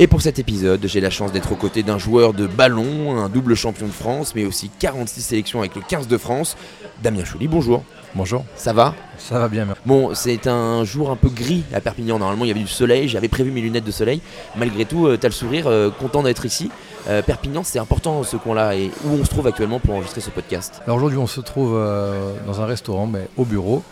Et pour cet épisode, j'ai la chance d'être aux côtés d'un joueur de ballon, un double champion de France, mais aussi 46 sélections avec le 15 de France, Damien Chouli, bonjour. Bonjour. Ça va? Ça va bien, merci. Bon, c'est un jour un peu gris à Perpignan. Normalement, il y avait du soleil. J'avais prévu mes lunettes de soleil. Malgré tout, euh, t'as le sourire, euh, content d'être ici. Euh, Perpignan, c'est important ce coin-là. Et où on se trouve actuellement pour enregistrer ce podcast? Alors aujourd'hui, on se trouve dans un restaurant, mais au bureau,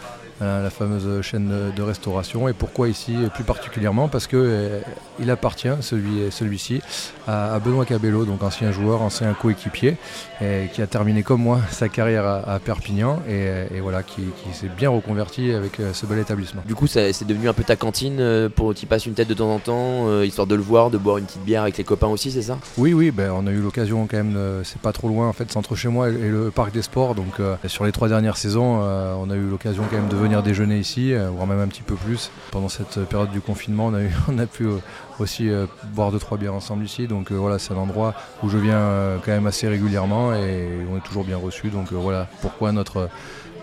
la fameuse chaîne de, restauration. Et pourquoi ici plus particulièrement Parce que euh, il appartient, celui, celui-ci, à, à Benoît Cabello, donc ancien joueur, ancien coéquipier, et qui a terminé comme moi sa carrière à, à Perpignan et, et voilà, qui, qui s'est bien reconverti avec euh, ce bel établissement. Du coup, c'est devenu un peu ta cantine euh, pour t'y passes une tête de temps en temps, euh, histoire de le voir, de boire une petite bière avec les copains aussi, c'est ça? Oui, oui, ben, on a eu l'occasion quand même, c'est pas trop loin en fait, c'est entre chez moi et le parc des sports. Donc euh, sur les trois dernières saisons, euh, on a eu l'occasion quand même de venir déjeuner ici, euh, voire même un petit peu plus. Pendant cette période du confinement, on a, eu, on a pu euh, aussi euh, boire deux trois bières ensemble ici. Donc voilà, c'est un endroit où je viens quand même assez régulièrement et on est toujours bien reçu. Donc voilà pourquoi notre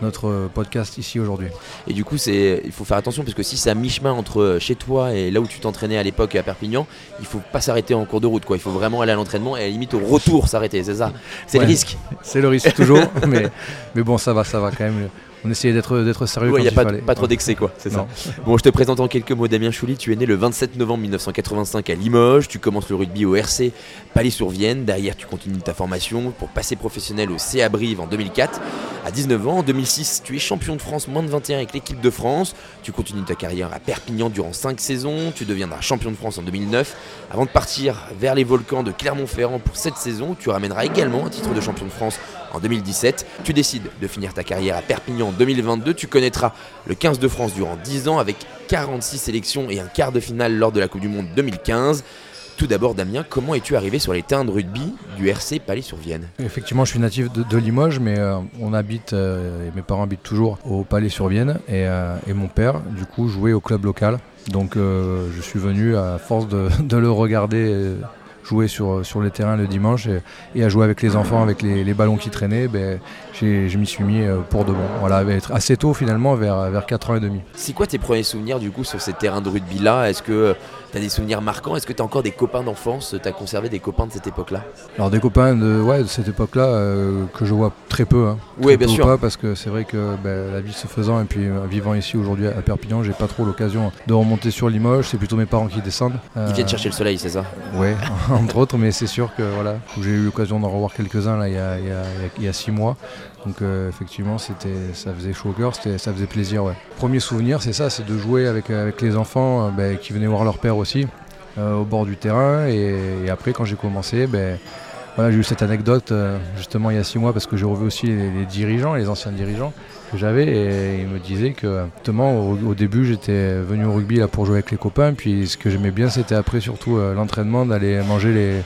notre podcast ici aujourd'hui. Et du coup, c'est, il faut faire attention parce que si c'est à mi-chemin entre chez toi et là où tu t'entraînais à l'époque à Perpignan, il faut pas s'arrêter en cours de route. Quoi. Il faut vraiment aller à l'entraînement et à la limite au retour s'arrêter, c'est ça C'est Ouais. le risque. C'est le risque toujours, mais, mais bon ça va, ça va quand même. On essayait d'être sérieux Il n'y a pas, trop d'excès, quoi. C'est ça. Bon, je te présente en quelques mots Damien Chouli. Tu es né le 27 novembre 1985 à Limoges. Tu commences le rugby au RC Palais-sur-Vienne. Derrière, tu continues ta formation pour passer professionnel au CA Brive en 2004. À 19 ans, en 2006, tu es champion de France moins de 21 avec l'équipe de France. Tu continues ta carrière à Perpignan durant 5 saisons. Tu deviendras champion de France en 2009 avant de partir vers les volcans de Clermont-Ferrand pour cette saison. Tu ramèneras également un titre de champion de France en 2017. Tu décides de finir ta carrière à Perpignan en 2022. Tu connaîtras le 15 de France durant 10 ans avec 46 sélections et un quart de finale lors de la Coupe du Monde 2015. Tout d'abord, Damien, comment es-tu arrivé sur les terrains de rugby du RC Palais-sur-Vienne? Effectivement, je suis natif de, Limoges, mais euh, on habite, euh, mes parents habitent toujours au Palais-sur-Vienne, et, euh, et mon père, du coup, jouait au club local. Donc, je suis venu à force de, le regarder jouer sur, sur les terrains le dimanche et, à jouer avec les enfants, avec les, les ballons qui traînaient. Ben, je m'y suis mis euh, pour de bon. Voilà, être assez tôt finalement, vers, vers 4 ans et demi. C'est quoi tes premiers souvenirs du coup sur ces terrains de rugby-là? Est-ce que tu as des souvenirs marquants Est-ce que tu as encore des copains d'enfance? Tu as conservé des copains de cette époque-là? Alors des copains de, ouais, de cette époque-là euh, que je vois très peu. Hein. Oui, bien peu sûr. Pas, parce que c'est vrai que ben, la vie se faisant et puis euh, vivant ici aujourd'hui à Perpignan, j'ai pas trop l'occasion de remonter sur Limoges. C'est plutôt mes parents qui descendent. Ils Euh, viennent chercher le soleil, c'est ça? Ouais, entre autres, mais c'est sûr que voilà, j'ai eu l'occasion d'en revoir quelques-uns là il y a, il y a- il y a- il y a six mois. Donc euh, effectivement, c'était, ça faisait chaud au cœur, ça faisait plaisir. Ouais. Premier souvenir, c'est ça, c'est de jouer avec, avec les enfants euh, ben, qui venaient voir leur père aussi euh, au bord du terrain. Et, après, quand j'ai commencé, ben, voilà, j'ai eu cette anecdote euh, justement il y a six mois parce que j'ai revu aussi les, dirigeants, les anciens dirigeants que j'avais et ils me disaient que justement au, au début j'étais venu au rugby là pour jouer avec les copains puis ce que j'aimais bien c'était après surtout euh, l'entraînement d'aller manger les,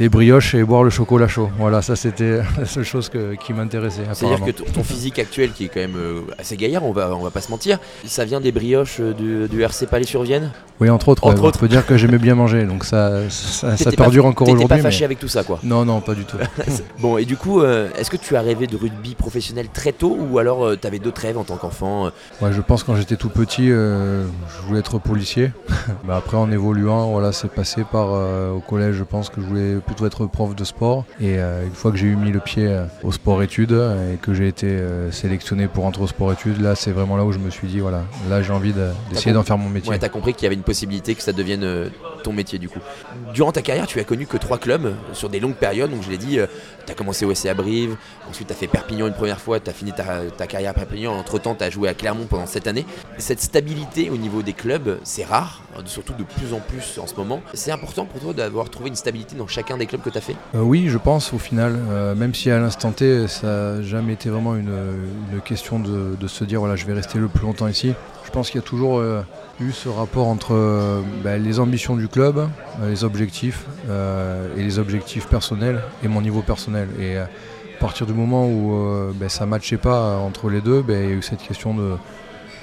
les brioches et boire le chocolat chaud. Voilà, ça c'était la seule chose que- qui m'intéressait. C'est-à-dire que ton physique actuel, qui est quand même euh, assez gaillard, on va, on va pas se mentir, ça vient des brioches euh, du, du RC Palais-sur-Vienne Oui, entre autres, Entre ouais, autres. on peut dire que j'aimais bien manger, donc ça, ça, ça pas- perdure encore T'étais pas aujourd'hui. fâché mais- avec tout ça, quoi. Non, non, pas du tout. Bon, et du coup, euh, est-ce que tu as rêvé de rugby professionnel très tôt ou alors tu avais d'autres rêves en tant qu'enfant Ouais, je pense quand j'étais tout petit, je voulais être policier. Mais après, en évoluant, voilà, c'est passé par au collège. Je pense que je voulais plutôt être prof de sport. Et euh, une fois que j'ai eu mis le pied euh, au sport-études euh, et que j'ai été sélectionné pour entrer au sport-études, là, c'est vraiment là où je me suis dit, voilà, là, j'ai envie de- d'essayer d'en faire mon métier. Ouais, t'as compris qu'il y avait une possibilité que ça devienne ton métier du coup. Durant ta carrière, tu as connu que trois clubs sur des longues périodes. Donc je l'ai dit, tu as commencé au SC à Brive, ensuite tu as fait Perpignan une première fois, tu as fini ta, ta carrière à Perpignan. Entre temps, tu as joué à Clermont pendant cette année. Cette stabilité au niveau des clubs, c'est rare, hein, surtout de plus en plus en ce moment. C'est important pour toi d'avoir trouvé une stabilité dans chacun des clubs que tu as fait Oui, je pense au final, même si à l'instant T, ça n'a jamais été vraiment une, question de, se dire voilà, je vais rester le plus longtemps ici. Je pense qu'il y a toujours eu ce rapport entre bah, les ambitions du club, les objectifs et les objectifs personnels et mon niveau personnel. Et à partir du moment où bah, ça ne matchait pas entre les deux, bah, il y a eu cette question de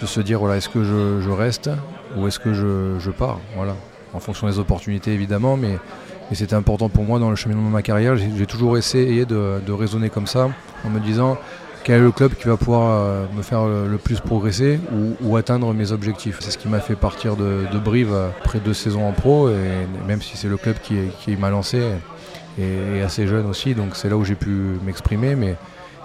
de se dire voilà, est-ce que je, reste ou est-ce que je, pars? Voilà. En fonction des opportunités évidemment, mais, c'était important pour moi dans le cheminement de ma carrière. J'ai toujours essayé de, raisonner comme ça, en me disant quel est le club qui va pouvoir euh, me faire le, plus progresser ou, atteindre mes objectifs. C'est ce qui m'a fait partir de, Brive après deux saisons en pro, et même si c'est le club qui, m'a lancé, et, assez jeune aussi, donc c'est là où j'ai pu m'exprimer. Mais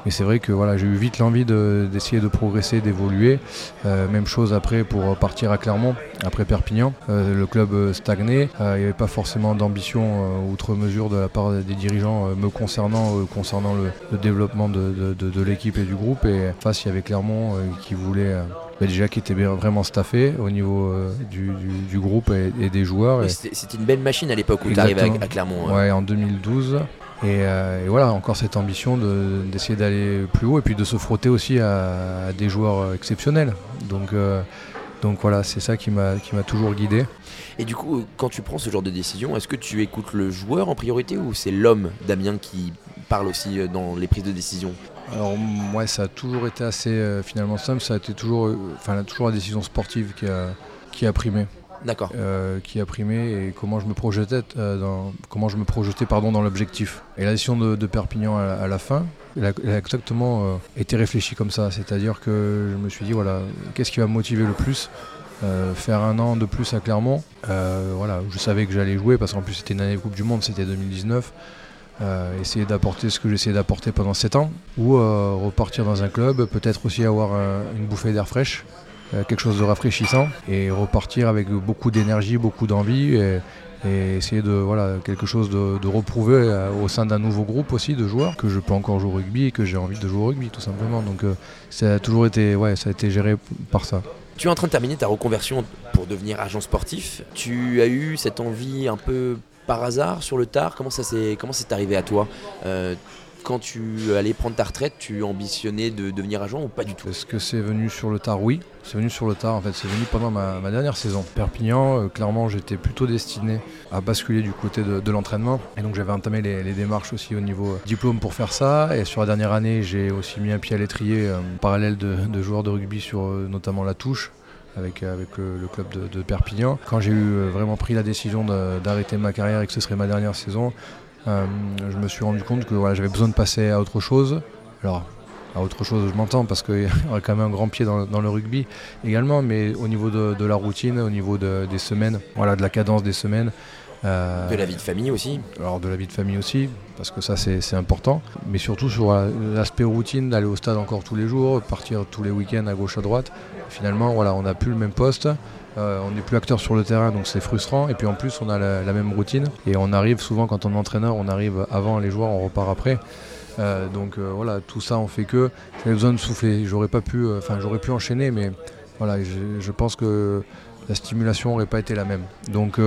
mais c'est vrai que voilà, j'ai eu vite l'envie d'essayer de, progresser, d'évoluer. Euh, même chose après pour partir à Clermont, après Perpignan. Euh, le club stagnait. Euh, il n'y avait pas forcément d'ambition outre mesure de la part des dirigeants me concernant, concernant le, développement de, l'équipe et du groupe. Et face, il y avait Clermont qui voulait. Bah, déjà qui était vraiment staffé au niveau du, groupe et, des joueurs. C'était une belle machine à l'époque où tu arrives à, Clermont. Hein. Ouais, en 2012. Euh, et, voilà, encore cette ambition d'essayer d'aller plus haut et puis de se frotter aussi à, des joueurs exceptionnels. Donc, euh, donc voilà, c'est ça qui m'a toujours guidé. Et du coup, quand tu prends ce genre de décision, est-ce que tu écoutes le joueur en priorité ou c'est l'homme, Damien, qui parle aussi euh, dans les prises de décision? Alors moi ça a toujours été assez finalement simple, ça a été toujours, enfin toujours la décision sportive qui a, qui a primé. D'accord. Euh, qui a primé et comment je me projetais, euh, dans, comment je me projetais pardon, dans l'objectif. Et la décision de, Perpignan à, la fin, elle a, exactement euh, été réfléchie comme ça. C'est-à-dire que je me suis dit, voilà, qu'est-ce qui va me motiver le plus faire un an de plus à Clermont, voilà, je savais que j'allais jouer parce qu'en plus c'était une année de Coupe du Monde, c'était 2019. essayer d'apporter ce que j'essayais d'apporter pendant 7 ans, ou repartir dans un club, peut-être aussi avoir une bouffée d'air fraîche, quelque chose de rafraîchissant et repartir avec beaucoup d'énergie, beaucoup d'envie et, essayer de voilà quelque chose de, reprouver euh, au sein d'un nouveau groupe aussi de joueurs que je peux encore jouer au rugby et que j'ai envie de jouer au rugby tout simplement. Donc euh, ça a toujours été ouais ça a été géré par ça. Tu es en train de terminer ta reconversion pour devenir agent sportif. Tu as eu cette envie un peu par hasard sur le tard? Comment ça s'est comment c'est arrivé à toi quand tu allais prendre ta retraite, tu ambitionnais de devenir agent ou pas du tout? Est-ce que c'est venu sur le tard Oui, c'est venu sur le tard. En fait, c'est venu pendant ma, dernière saison. Perpignan, euh, clairement, j'étais plutôt destiné à basculer du côté de, l'entraînement. Et donc, j'avais entamé les, démarches aussi au niveau euh, diplôme pour faire ça. Et sur la dernière année, j'ai aussi mis un pied à l'étrier euh, parallèle de, joueurs de rugby sur notamment la touche avec, avec le, club de, Perpignan. Quand j'ai eu vraiment pris la décision d'arrêter ma carrière et que ce serait ma dernière saison, je me suis rendu compte que j'avais besoin de passer à autre chose. Alors, à autre chose, je m'entends parce qu'il y aurait quand même un grand pied dans, le rugby également, mais au niveau de, la routine, au niveau des semaines, voilà, de la cadence des semaines. Euh, de la vie de famille aussi Alors de la vie de famille aussi, parce que ça c'est important, mais surtout sur l'aspect routine, d'aller au stade encore tous les jours, partir tous les week-ends à gauche à droite. Finalement, voilà, on n'a plus le même poste, euh, on n'est plus acteur sur le terrain, donc c'est frustrant. Et puis en plus, on a la, même routine. Et on arrive souvent, quand on est entraîneur, on arrive avant les joueurs, on repart après. Euh, donc euh, voilà, tout ça, on fait que j'avais besoin de souffler. J'aurais pas pu, enfin j'aurais pu enchaîner, mais voilà, je, pense que la stimulation n'aurait pas été la même. Donc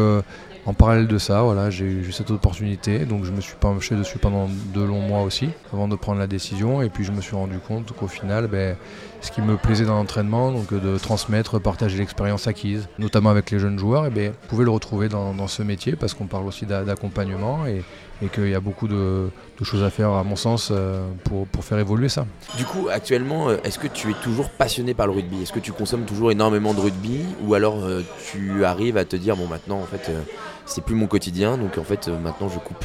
en parallèle de ça, voilà, j'ai eu cette opportunité, donc je me suis penché dessus pendant deux longs mois aussi, avant de prendre la décision, et puis je me suis rendu compte qu'au final, ben, ce qui me plaisait dans l'entraînement, donc de transmettre, partager l'expérience acquise, notamment avec les jeunes joueurs, et bien, vous pouvez le retrouver dans, ce métier parce qu'on parle aussi d'accompagnement qu'il y a beaucoup de, choses à faire, à mon sens, euh, pour, faire évoluer ça. Du coup, actuellement, euh, est-ce que tu es toujours passionné par le rugby? Est-ce que tu consommes toujours énormément de rugby? Ou alors euh, tu arrives à te dire, bon, maintenant, en fait, c'est plus mon quotidien, donc en fait, maintenant, je coupe?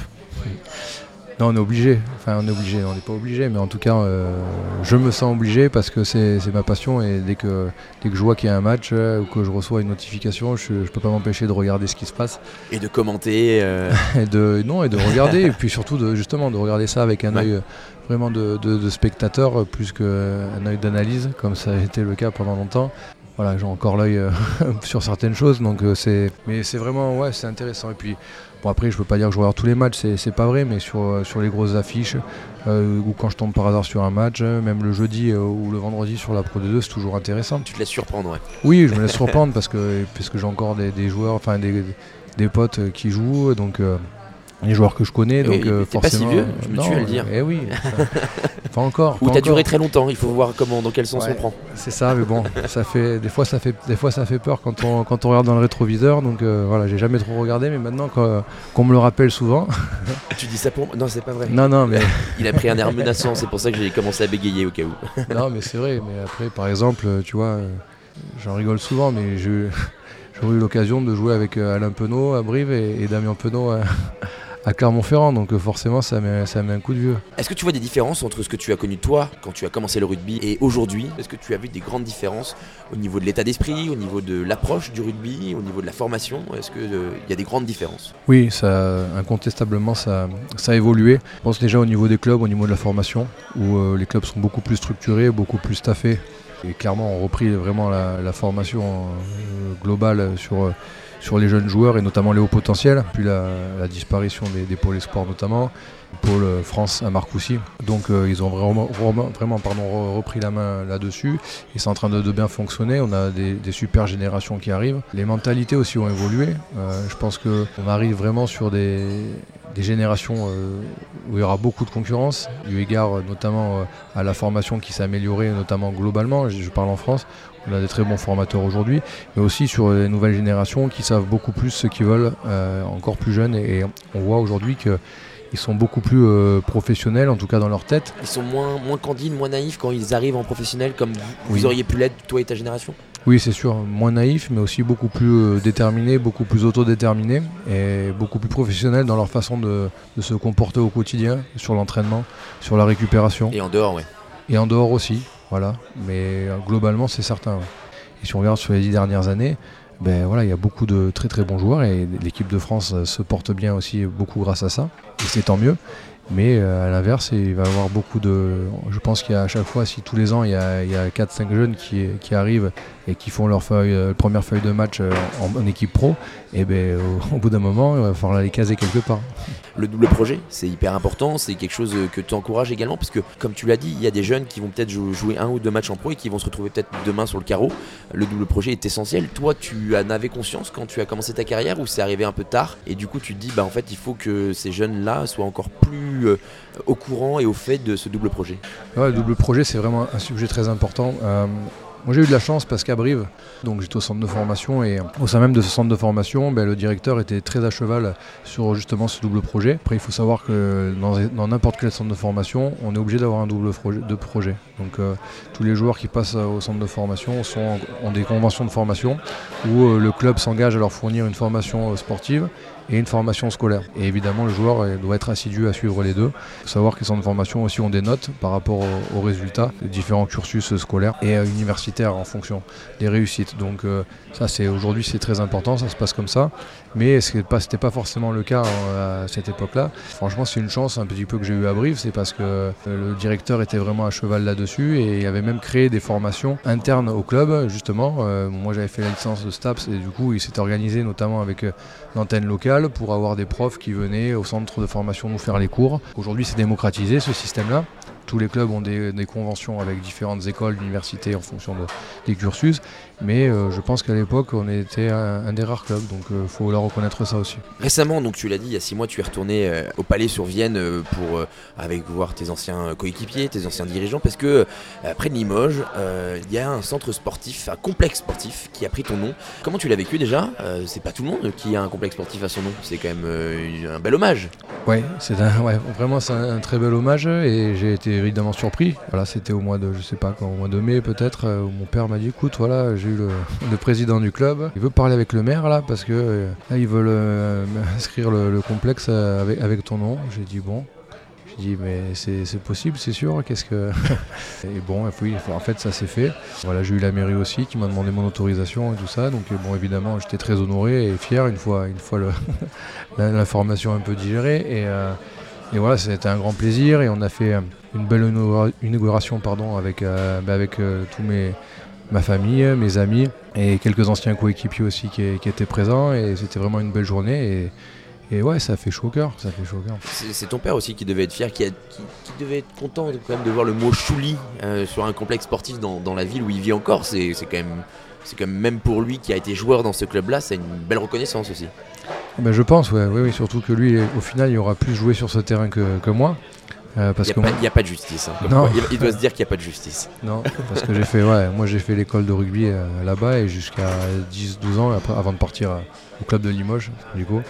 Non, on est obligé. Enfin, on est obligé. On n'est pas obligé, mais en tout cas, euh, je me sens obligé parce que c'est ma passion et dès que, dès que je vois qu'il y a un match euh, ou que je reçois une notification, je ne peux pas m'empêcher de regarder ce qui se passe. Et de commenter. Euh. et de, non, et de regarder. et puis surtout, de, justement, de regarder ça avec un œil vraiment de, de, spectateur plus qu'un œil d'analyse, comme ça a été le cas pendant longtemps voilà, j'ai encore l'œil sur certaines choses, donc c'est, mais c'est vraiment, ouais, c'est intéressant. Et puis, Bon, après, je peux pas dire que je regarde tous les matchs, c'est pas vrai, mais sur, euh, sur les grosses affiches, euh, ou quand je tombe par hasard sur un match, euh, même le jeudi ou le vendredi sur la Pro D2, c'est toujours intéressant. Tu te laisses surprendre, ouais. Oui, je me laisse surprendre parce que, parce que j'ai encore des, joueurs, enfin des, des, potes qui jouent, donc les joueurs que je connais. Donc euh, mais t'es pas si forcément, vieux, je me tue à le dire. Eh oui, ça- pas encore. Ou t'as duré très longtemps, il faut voir comment, dans quel sens Ouais. on prend. C'est ça, mais bon, ça fait des fois ça fait des fois ça fait peur quand on quand on regarde dans le rétroviseur. Donc euh, voilà, j'ai jamais trop regardé, mais maintenant quand- qu'on me le rappelle souvent. Tu dis ça pour Non, c'est pas vrai. non non, mais Il a pris un air menaçant, c'est pour ça que j'ai commencé à bégayer au cas où. non mais c'est vrai. Mais après, par exemple, euh, tu vois, euh, j'en rigole souvent, mais je j'aurais eu l'occasion de jouer avec euh, Alain Penaud à Brive et, et Damien Penaud à, à Clermont-Ferrand. Donc euh, forcément, ça met ça met un coup de vieux. Est-ce que tu vois des différences entre ce que tu as connu toi quand tu as commencé le rugby et aujourd'hui? Est-ce que tu as vu des grandes différences au niveau de l'état d'esprit, au niveau de l'approche du rugby, au niveau de la formation? Est-ce qu'il y a des grandes différences? Oui, ça, incontestablement, ça, ça a évolué. Je pense déjà au niveau des clubs, au niveau de la formation, où euh, les clubs sont beaucoup plus structurés, beaucoup plus staffés. Et clairement, on repris vraiment la, la formation euh, globale sur, euh, sur les jeunes joueurs et notamment les hauts potentiels. Puis la, disparition des, pôles espoirs notamment, le pôle euh, France à Marcoussis. Donc euh, ils ont vraiment, vraiment, pardon, re- repris la main là-dessus. Et c'est en train de, bien fonctionner. On a des, super générations qui arrivent. Les mentalités aussi ont évolué. Euh, je pense qu'on arrive vraiment sur des, générations où il y aura beaucoup de concurrence, eu égard notamment à la formation qui s'est améliorée, notamment globalement. Je parle en France. On a des très bons formateurs aujourd'hui, mais aussi sur les nouvelles générations qui savent beaucoup plus ce qu'ils veulent, euh, encore plus jeunes. Et, et on voit aujourd'hui qu'ils sont beaucoup plus euh, professionnels, en tout cas dans leur tête. Ils sont moins, moins candides, moins naïfs quand ils arrivent en professionnel comme vous, Oui. vous auriez pu l'être, toi et ta génération? Oui, c'est sûr, moins naïfs, mais aussi beaucoup plus euh, déterminés, beaucoup plus autodéterminés et beaucoup plus professionnels dans leur façon de, de se comporter au quotidien, sur l'entraînement, sur la récupération. Et en dehors, ouais. Et en dehors aussi, Mais euh, globalement, c'est certain. Et si on regarde sur les dix dernières années, ben voilà, il y a beaucoup de très très bons joueurs et l'équipe de France euh, se porte bien aussi beaucoup grâce à ça. Et c'est tant mieux. Mais euh, à l'inverse, il va y avoir beaucoup de. Je pense qu'il y a à chaque fois, si tous les ans, il y a, il y a 4-5 jeunes qui, arrivent et qui font leur euh, première feuille de match euh, en, équipe pro, et ben au, bout d'un moment, il va falloir les caser quelque part. Le double projet, c'est hyper important, c'est quelque chose que tu encourages également, parce que comme tu l'as dit, il y a des jeunes qui vont peut-être jou- jouer un ou deux matchs en pro et qui vont se retrouver peut-être demain sur le carreau. Le double projet est essentiel. Toi, tu en avais conscience quand tu as commencé ta carrière ou c'est arrivé un peu tard et du coup tu te dis, bah en fait, il faut que ces jeunes-là soient encore plus euh, au courant et au fait de ce double projet? Le double projet, c'est vraiment un sujet très important. Euh, moi, j'ai eu de la chance parce qu'à Brive, j'étais au centre de formation et au sein même de ce centre de formation, ben, le directeur était très à cheval sur justement ce double projet. Après, il faut savoir que dans n'importe quel centre de formation, on est obligé d'avoir un double de projet. Donc, euh, tous les joueurs qui passent au centre de formation sont, ont des conventions de formation où le club s'engage à leur fournir une formation sportive et une formation scolaire. Et évidemment, le joueur euh, doit être assidu à suivre les deux. Faut savoir que les centres de formation aussi ont des notes par rapport aux, résultats des différents cursus scolaires et euh, universitaires en fonction des réussites. Donc euh, ça, c'est aujourd'hui, c'est très important, ça se passe comme ça. Mais ce n'était pas, pas forcément le cas à cette époque-là? Franchement, c'est une chance un petit peu que j'ai eu à Brive, c'est parce que le directeur était vraiment à cheval là-dessus et il avait même créé des formations internes au club, justement. Moi, j'avais fait la licence de STAPS et du coup, il s'était organisé notamment avec l'antenne locale pour avoir des profs qui venaient au centre de formation nous faire les cours. Aujourd'hui, c'est démocratisé ce système-là. Tous les clubs ont des, conventions avec différentes écoles, universités en fonction de- des cursus. Mais euh, je pense qu'à l'époque, on était un, un des rares clubs, donc il faut leur reconnaître ça aussi. Récemment, donc tu l'as dit, il y a six mois, tu es retourné euh, au Palais sur Vienne euh, pour euh, avec voir tes anciens coéquipiers, tes anciens dirigeants, parce que euh, près de Limoges, euh, il y a un centre sportif, un complexe sportif qui a pris ton nom. Comment tu l'as vécu déjà? Euh, C'est pas tout le monde qui a un complexe sportif à son nom. C'est quand même euh, un bel hommage. Ouais, c'est un- ouais, vraiment c'est un, un très bel hommage et j'ai été évidemment surpris. Voilà, c'était au mois de, je sais pas quand, au mois de mai peut-être, euh, où mon père m'a dit, écoute, voilà, le, président du club, il veut parler avec le maire là parce que euh, là ils veulent euh, inscrire le, le complexe euh, avec, ton nom. J'ai dit bon. J'ai dit mais c'est possible, c'est sûr. Qu'est-ce que et bon, en fait ça s'est fait. Voilà, j'ai eu la mairie aussi qui m'a demandé mon autorisation et tout ça. Donc bon, évidemment, j'étais très honoré et fier une fois, une fois l'information un peu digérée. Et, voilà, c'était un grand plaisir et on a fait une belle inaugura- inauguration pardon, avec, bah, avec tous mes, ma famille, mes amis et quelques anciens coéquipiers aussi qui, qui étaient présents. Et c'était vraiment une belle journée. Et, et ouais, ça fait chaud au cœur. Ça fait chaud au cœur. C'est ton père aussi qui devait être fier, qui, a- qui- qui devait être content de, quand même de voir le mot Chouli euh, sur un complexe sportif dans, dans la ville où il vit encore. C'est c'est quand même, c'est quand même même pour lui qui a été joueur dans ce club-là, c'est une belle reconnaissance aussi. Ben, je pense, ouais, oui, oui, surtout que lui, au final, il aura plus joué sur ce terrain que, que moi. Euh, parce Il n'y a, pas- il y a pas de justice. hein, Non. quoi. Il, doit se dire qu'il n'y a pas de justice. Non, parce que j'ai fait, ouais, moi j'ai fait l'école de rugby euh, là-bas et jusqu'à 10-12 ans après, avant de partir euh, au club de Limoges, du coup.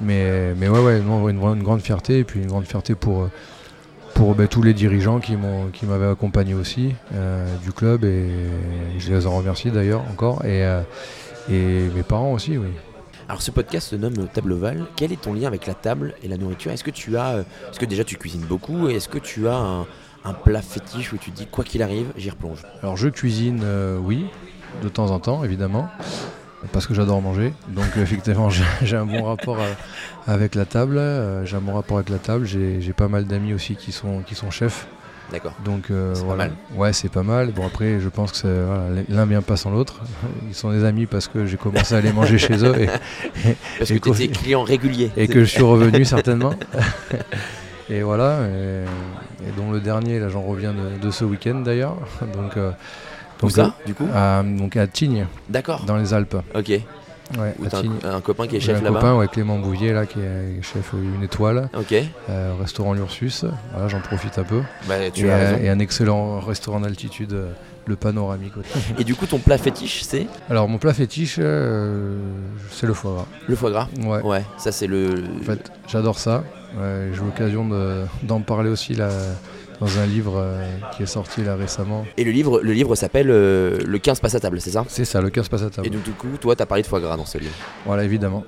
Mais, mais ouais, ouais, non, une, une grande fierté et puis une grande fierté pour, pour ben, tous les dirigeants qui m'ont, qui m'avaient accompagné aussi du club et je les en remercie d'ailleurs encore et, et mes parents aussi, oui. Alors ce podcast se nomme Table Ovale. Quel est ton lien avec la table et la nourriture? Est-ce que tu as, euh, est-ce que déjà tu cuisines beaucoup et est-ce que tu as un, plat fétiche où tu dis quoi qu'il arrive, j'y replonge? Alors je cuisine, euh, oui, de temps en temps évidemment, parce que j'adore manger. Donc effectivement j'ai j'ai un bon rapport euh, avec la table. euh, j'ai un bon rapport avec la table. J'ai pas mal d'amis aussi qui sont, qui sont chefs. D'accord. Donc euh, C'est pas voilà. mal. Ouais c'est pas mal. Bon après je pense que c'est- voilà, l'un vient pas sans l'autre. Ils sont des amis parce que j'ai commencé à aller manger chez eux et, Parce Et que tu client régulier. et que je suis revenu certainement. Et voilà, et, et dont le dernier, là j'en reviens de, de ce week-end d'ailleurs. Donc, euh, donc, ça, du coup donc à Tignes, D'accord. dans les Alpes. Ok. Ouais, t'as un, un copain qui est chef un là-bas copain, ouais, Clément Bouvier, là, qui est chef une étoile, Ok. euh, restaurant L'Ursus. Voilà, j'en profite un peu. Bah tu et, as euh, raison. et un excellent restaurant d'altitude, euh, le panoramique. Et du coup ton plat fétiche c'est Alors, mon plat fétiche, euh, c'est le foie gras. le foie gras. Ouais. Ouais. Ça c'est le. En fait, j'adore ça. Ouais, J'ai eu l'occasion de- d'en parler aussi là, dans un livre euh, qui est sorti là récemment. Et le livre, le livre s'appelle euh, Le 15 passe à table, c'est ça? C'est ça, le 15 passe à table. Et donc du coup, toi, t'as parlé de foie gras dans ce livre? Voilà, évidemment.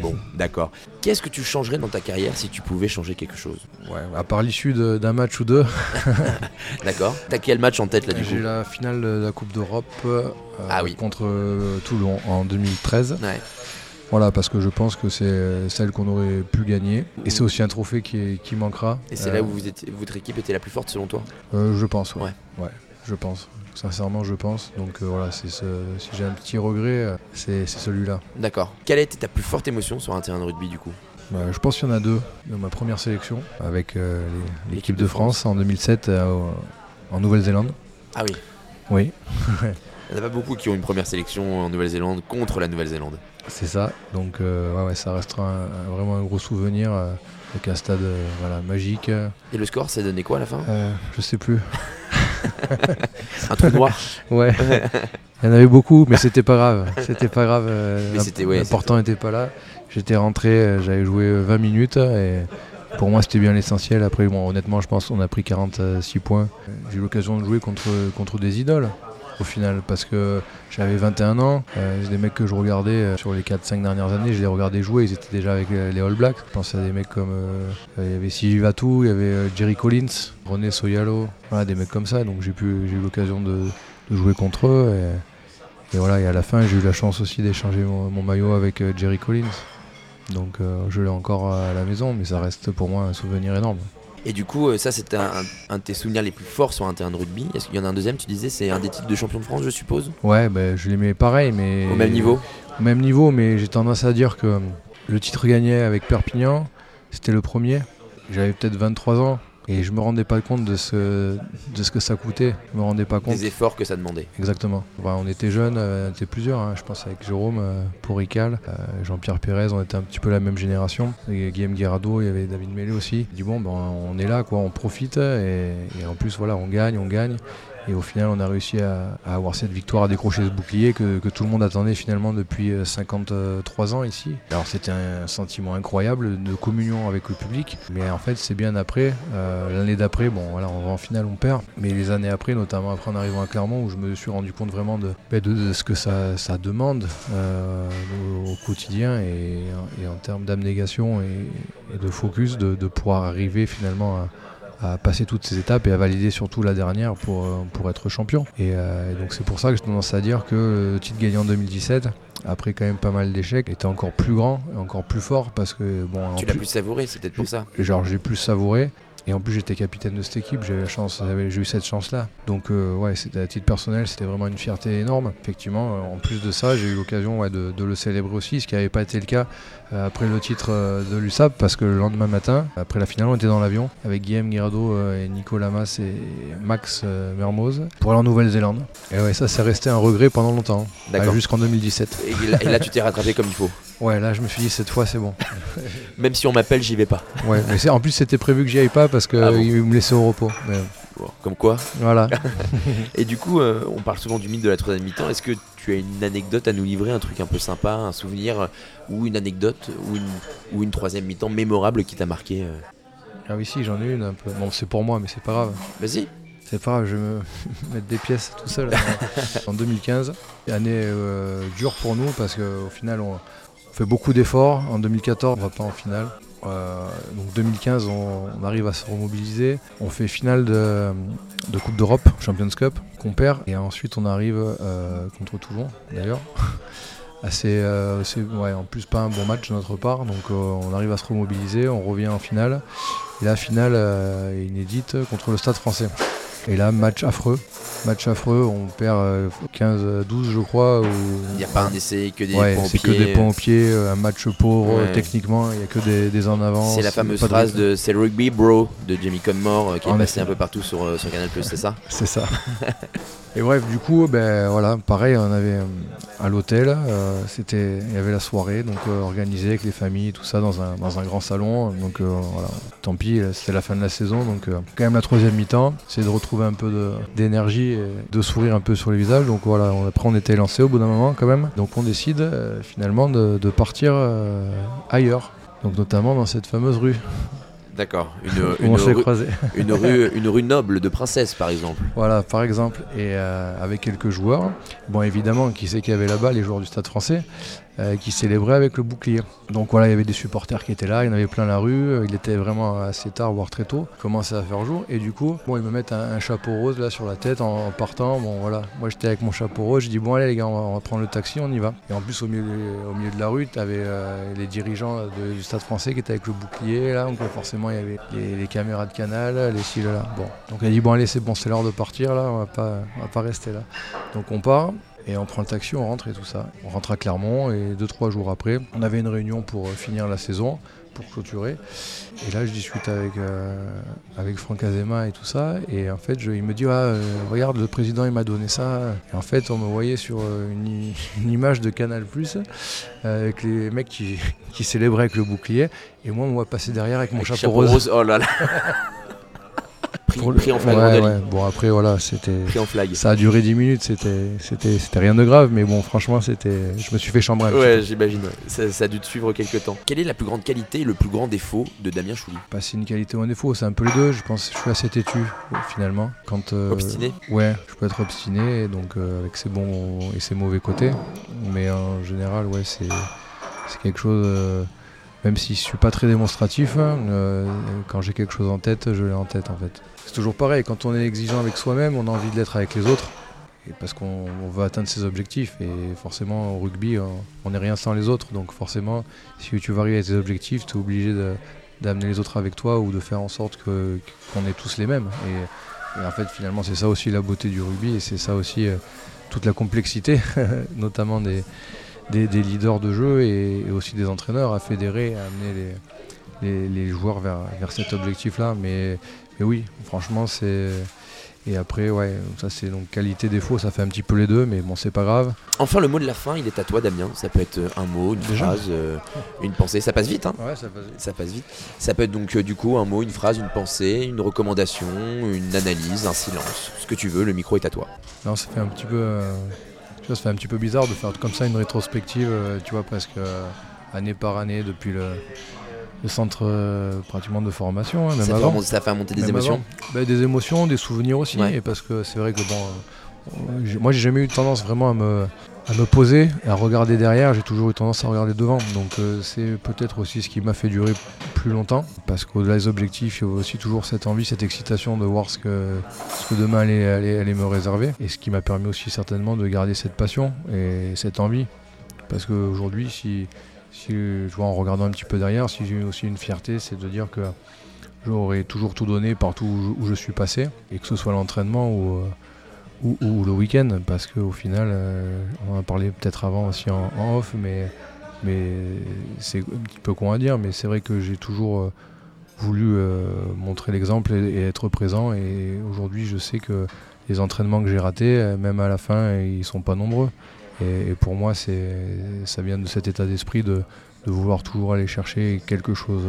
Bon, d'accord. Qu'est-ce que tu changerais dans ta carrière si tu pouvais changer quelque chose? Ouais, à part l'issue d'un match ou deux, D'accord. T'as quel match en tête là du coup? j'ai la finale de la Coupe d'Europe euh, Ah oui. contre Toulon en 2013. Ouais. Voilà, parce que je pense que c'est euh, celle qu'on aurait pu gagner. Et c'est aussi un trophée qui, est- qui manquera. Et c'est Euh, là où vous étiez- votre équipe était la plus forte selon toi? Euh, Je pense, ouais. Ouais. Ouais, je pense. Sincèrement, je pense. Donc euh, voilà, c'est ce- si j'ai un petit regret, euh, c'est celui-là. D'accord. Quelle a été ta plus forte émotion sur un terrain de rugby du coup? Bah, je pense qu'il y en a deux dans ma première sélection avec euh, l'équipe de, de France, en 2007 euh, au- en Nouvelle-Zélande. Ah oui. Oui, Il n'y en a pas beaucoup qui ont une première sélection en Nouvelle-Zélande contre la Nouvelle-Zélande. C'est ça. Donc euh, ouais, ouais, ça restera un- un- vraiment un gros souvenir euh, avec un stade euh, voilà, magique. Et le score, ça donnait quoi à la fin? Je sais plus. Un trou noir Ouais. Il y en avait beaucoup, mais c'était pas grave. C'était pas grave. c'était- ouais, L'important n'était pas là. J'étais rentré, j'avais joué euh, 20 minutes et pour moi c'était bien l'essentiel. Après, bon, honnêtement, je pense qu'on a pris 46 points. J'ai eu l'occasion de jouer contre, contre des idoles au final parce que j'avais 21 ans. Euh, des mecs que je regardais euh, sur les 4-5 dernières années, je les regardais jouer. Ils étaient déjà avec euh, les All Blacks. Je à des mecs comme. euh, il y avait Sylvie Vatou, il y avait Jerry Collins, René Soyalo. Voilà, des mecs comme ça. Donc j'ai eu l'occasion de, jouer contre eux. Et, voilà, et à la fin, j'ai eu la chance aussi d'échanger mon, maillot avec Jerry Collins. Donc je l'ai encore à la maison, mais ça reste pour moi un souvenir énorme. Et du coup, euh, ça c'était un, un de tes souvenirs les plus forts sur un terrain de rugby. Est-ce qu'il y en a un deuxième Tu disais c'est un des titres de champion de France, je suppose? Ouais, ben, je l'aimais pareil, mais. Au même niveau? Au même niveau, mais j'ai tendance à dire que euh, le titre gagné avec Perpignan, c'était le premier. J'avais peut-être 23 ans et je me rendais pas compte de ce, de ce que ça coûtait. Je me rendais pas compte. Des efforts que ça demandait. Exactement. Enfin, on était jeunes, euh, on était plusieurs, hein, je pense avec Jérôme, euh, Porical, euh, Jean-Pierre Pérez, on était un petit peu la même génération. Et Guillaume Guirado, il y avait David Mélé aussi. Il dit bon, ben, on est là, quoi, on profite et, et en plus voilà, on gagne, on gagne. Et au final, on a réussi à, avoir cette victoire, à décrocher ce bouclier que, tout le monde attendait finalement depuis euh, 53 ans ici. Alors c'était un sentiment incroyable de communion avec le public, mais en fait c'est bien après, euh, l'année d'après, bon voilà, en finale, on perd, mais les années après, notamment après en arrivant à Clermont, où je me suis rendu compte vraiment de, ben, ce que ça, demande euh, au, quotidien et, en termes d'abnégation et, et de focus, de, de pouvoir arriver finalement à à passer toutes ces étapes et à valider surtout la dernière pour, euh, pour être champion. Et, euh, et donc c'est pour ça que j'ai tendance à dire que le titre gagné en 2017, après quand même pas mal d'échecs, était encore plus grand et encore plus fort parce que bon, Tu l'as plus- plus savouré, c'est peut-être pour ça. genre j'ai plus savouré Et en plus, j'étais capitaine de cette équipe, j'ai eu la chance, j'ai eu cette chance-là. Donc, euh, ouais, c'était à titre personnel, c'était vraiment une fierté énorme. Effectivement, en plus de ça, j'ai eu l'occasion de, le célébrer aussi, ce qui n'avait pas été le cas après le titre de l'USAP, parce que le lendemain matin, après la finale, on était dans l'avion avec Guillaume Guirado et Nico Lamas et Max Mermoz pour aller en Nouvelle-Zélande. Et ouais, ça, c'est resté un regret pendant longtemps, jusqu'en 2017. Et là, tu t'es rattrapé comme il faut. Ouais, là, je me suis dit, cette fois, c'est bon. Même si on m'appelle, j'y vais pas. Ouais, mais en plus, c'était prévu que j'y aille pas parce qu'il ah me laissait au repos. Comme quoi. Voilà. Et du coup, euh, on parle souvent du mythe de la troisième mi-temps. Est-ce que tu as une anecdote à nous livrer, un truc un peu sympa, un souvenir ou une anecdote ou une, ou une troisième mi-temps mémorable qui t'a marqué euh Ah oui, si, j'en ai une un peu. Bon, c'est pour moi, mais c'est pas grave. Vas-y. C'est pas grave, je vais me mettre des pièces tout seul. en 2015, année euh, dure pour nous parce qu'au final, on, fait beaucoup d'efforts. En 2014, on va pas en finale. Euh, donc 2015, on, arrive à se remobiliser. On fait finale de, Coupe d'Europe, Champions Cup, qu'on perd. Et ensuite, on arrive euh, contre Toulon, d'ailleurs. assez, euh, en plus, pas un bon match de notre part. Donc, on arrive à se remobiliser. On revient en finale. Et la finale inédite contre le Stade français. Et là, match affreux. Match affreux, on perd 15-12 euh, je crois. Il n'y a pas un essai, que des points au pied. que des points au pied, euh, un match pauvre techniquement, il n'y a que des, en avant. C'est la fameuse phrase de, c'est le rugby bro de Jamie Conmore euh, qui est passé un peu partout sur, sur Canal+, c'est ça? C'est ça. Et bref, du coup, ben voilà, pareil, on avait à l'hôtel, c'était, il y avait la soirée, donc organisée avec les familles, tout ça dans un, dans un grand salon. Donc voilà, tant pis, c'était la fin de la saison, donc quand même la troisième mi-temps, c'est de retrouver un peu d'énergie de sourire un peu sur les visages. Donc voilà, après on était lancé au bout d'un moment quand même. Donc on décide euh, finalement de, partir euh, ailleurs. Donc notamment dans cette fameuse rue. D'accord. Une, une, rue, une, rue, une rue noble de princesse, par exemple. Voilà, par exemple. Et euh, avec quelques joueurs. Bon, évidemment, qui sait qu'il y avait là-bas les joueurs du Stade français. Euh, qui célébrait avec le bouclier. Donc voilà, il y avait des supporters qui étaient là, il y en avait plein la rue, euh, il était vraiment assez tard, voire très tôt, il commençait à faire jour, et du coup, bon, ils me mettent un, chapeau rose là sur la tête en, partant, bon voilà, moi j'étais avec mon chapeau rose, je dis bon allez les gars, on va, prendre le taxi, on y va. Et en plus au milieu, au milieu de la rue, tu avais euh, les dirigeants du Stade français qui étaient avec le bouclier là, donc forcément il y avait les, caméras de canal, les cils là. Bon, donc elle dit bon allez c'est bon, c'est l'heure de partir là, on va pas, on va pas rester là. Donc on part, et on prend le taxi, on rentre et tout ça. On rentre à Clermont et deux, trois jours après, on avait une réunion pour euh, finir la saison, pour clôturer. Et là, je discute avec, euh, avec Franck Azema et tout ça. Et en fait, il me dit ah, euh, Regarde, le président, il m'a donné ça. Et en fait, on me voyait sur une, image de Canal avec les mecs qui, qui célébraient avec le bouclier. Et moi, on va passer derrière avec mon chapeau, rose. Oh là là pris, en flag Bon après voilà, c'était en flag. Ça a duré 10 minutes, c'était c'était c'était rien de grave mais bon franchement, c'était je me suis fait chambrer. Ouais, j'imagine. Ça, a dû te suivre quelques temps. Quelle est la plus grande qualité et le plus grand défaut de Damien Chouli? Pas si une qualité ou un défaut, c'est un peu les deux, je pense. Je suis assez têtu finalement quand euh, obstiné? Ouais, je peux être obstiné donc euh, avec ses bons et ses mauvais côtés, mais en général ouais, c'est c'est quelque chose euh, même si je suis pas très démonstratif, hein, quand j'ai quelque chose en tête, je l'ai en tête en fait. C'est toujours pareil, quand on est exigeant avec soi-même, on a envie de l'être avec les autres. parce qu'on veut atteindre ses objectifs. Et forcément, au rugby, on n'est rien sans les autres. Donc forcément, si tu veux arriver à tes objectifs, tu es obligé d'amener les autres avec toi ou de faire en sorte qu'on est tous les mêmes. Et, en fait, finalement, c'est ça aussi la beauté du rugby et c'est ça aussi euh, toute la complexité, notamment des, leaders de jeu et, aussi des entraîneurs à fédérer, à amener les, joueurs vers, vers cet objectif-là. Mais et oui, franchement, c'est. Et après, ouais, ça c'est donc qualité défaut, ça fait un petit peu les deux, mais bon, c'est pas grave. Enfin, le mot de la fin, il est à toi, Damien. Ça peut être un mot, une phrase, euh, une pensée. Ça passe vite, hein Ouais, ça passe vite. Ça passe vite. Ça peut être donc euh, du coup un mot, une phrase, une pensée, une recommandation, une analyse, un silence, ce que tu veux. Le micro est à toi. Non, ça fait un petit peu, euh, ça fait un petit peu bizarre de faire comme ça une rétrospective, tu vois, presque année par année depuis le le centre euh, pratiquement de formation. Hein, ça, Fait ça, fait monter des émotions bah, Des émotions, des souvenirs aussi. Et parce que c'est vrai que bon, euh, moi j'ai jamais eu tendance vraiment à me, à me poser, à regarder derrière. J'ai toujours eu tendance à regarder devant. Donc euh, c'est peut-être aussi ce qui m'a fait durer plus longtemps. Parce qu'au-delà des objectifs, il y a aussi toujours cette envie, cette excitation de voir ce que, ce que demain allait, allait, allait me réserver. Et ce qui m'a permis aussi certainement de garder cette passion et cette envie. Parce qu'aujourd'hui, si si je vois en regardant un petit peu derrière, si j'ai aussi une fierté, c'est de dire que j'aurais toujours tout donné partout où je, suis passé, et que ce soit l'entraînement ou, ou, le week-end, parce qu'au final, on en a parlé peut-être avant aussi en, off, mais, c'est un petit peu con à dire, mais c'est vrai que j'ai toujours voulu montrer l'exemple et, être présent, et aujourd'hui je sais que les entraînements que j'ai ratés, même à la fin, ils sont pas nombreux. Et, pour moi, ça vient de cet état d'esprit de, vouloir toujours aller chercher quelque chose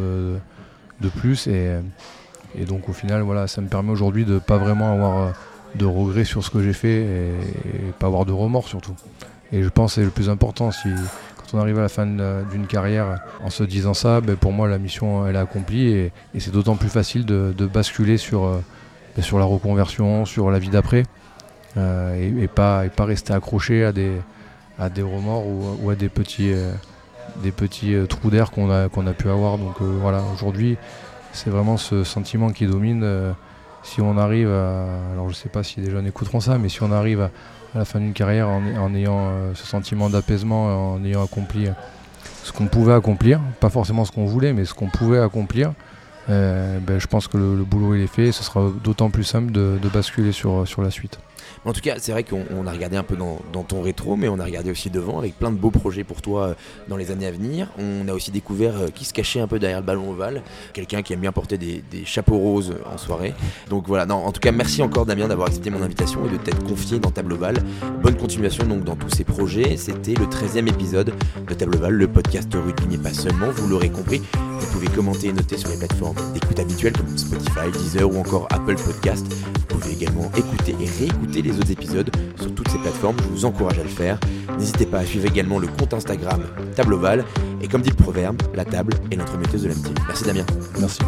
de, plus. Et, donc au final, voilà, ça me permet aujourd'hui de ne pas vraiment avoir de regrets sur ce que j'ai fait et, pas avoir de remords surtout. Et je pense que c'est le plus important. Si, quand on arrive à la fin d'une carrière en se disant ça, ben pour moi la mission elle est accomplie et, c'est d'autant plus facile de, basculer sur, ben sur la reconversion, sur la vie d'après. Euh, et, pas, et pas rester accroché à des, à des remords ou, à des petits, euh, des euh, trous d'air qu'on a, pu avoir. Donc euh, voilà, aujourd'hui, c'est vraiment ce sentiment qui domine. si on arrive. Alors je sais pas si les jeunes écouteront ça, mais si on arrive à, la fin d'une carrière en, ayant ce sentiment d'apaisement, en ayant accompli ce qu'on pouvait accomplir, pas forcément ce qu'on voulait, mais ce qu'on pouvait accomplir, ben, je pense que le, boulot il est fait et ce sera d'autant plus simple de, basculer sur, sur la suite. En tout cas, c'est vrai qu'on a regardé un peu dans, ton rétro, mais on a regardé aussi devant avec plein de beaux projets pour toi euh, dans les années à venir. On a aussi découvert euh, qui se cachait un peu derrière le ballon ovale, quelqu'un qui aime bien porter des, chapeaux roses en soirée. Donc voilà, en tout cas, merci encore Damien d'avoir accepté mon invitation et de t'être confié dans Table Oval. Bonne continuation donc dans tous ces projets. C'était le 13e épisode de Table Oval, le podcast rugby, mais pas seulement, vous l'aurez compris. Vous pouvez commenter et noter sur les plateformes d'écoute habituelles comme Spotify, Deezer ou encore Apple Podcast. Vous pouvez également écouter et réécouter les autres épisodes sur toutes ces plateformes. Je vous encourage à le faire. N'hésitez pas à suivre également le compte Instagram Table Oval. Et comme dit le proverbe, la table est l'entremetteuse de l'amitié. Merci Damien. Merci.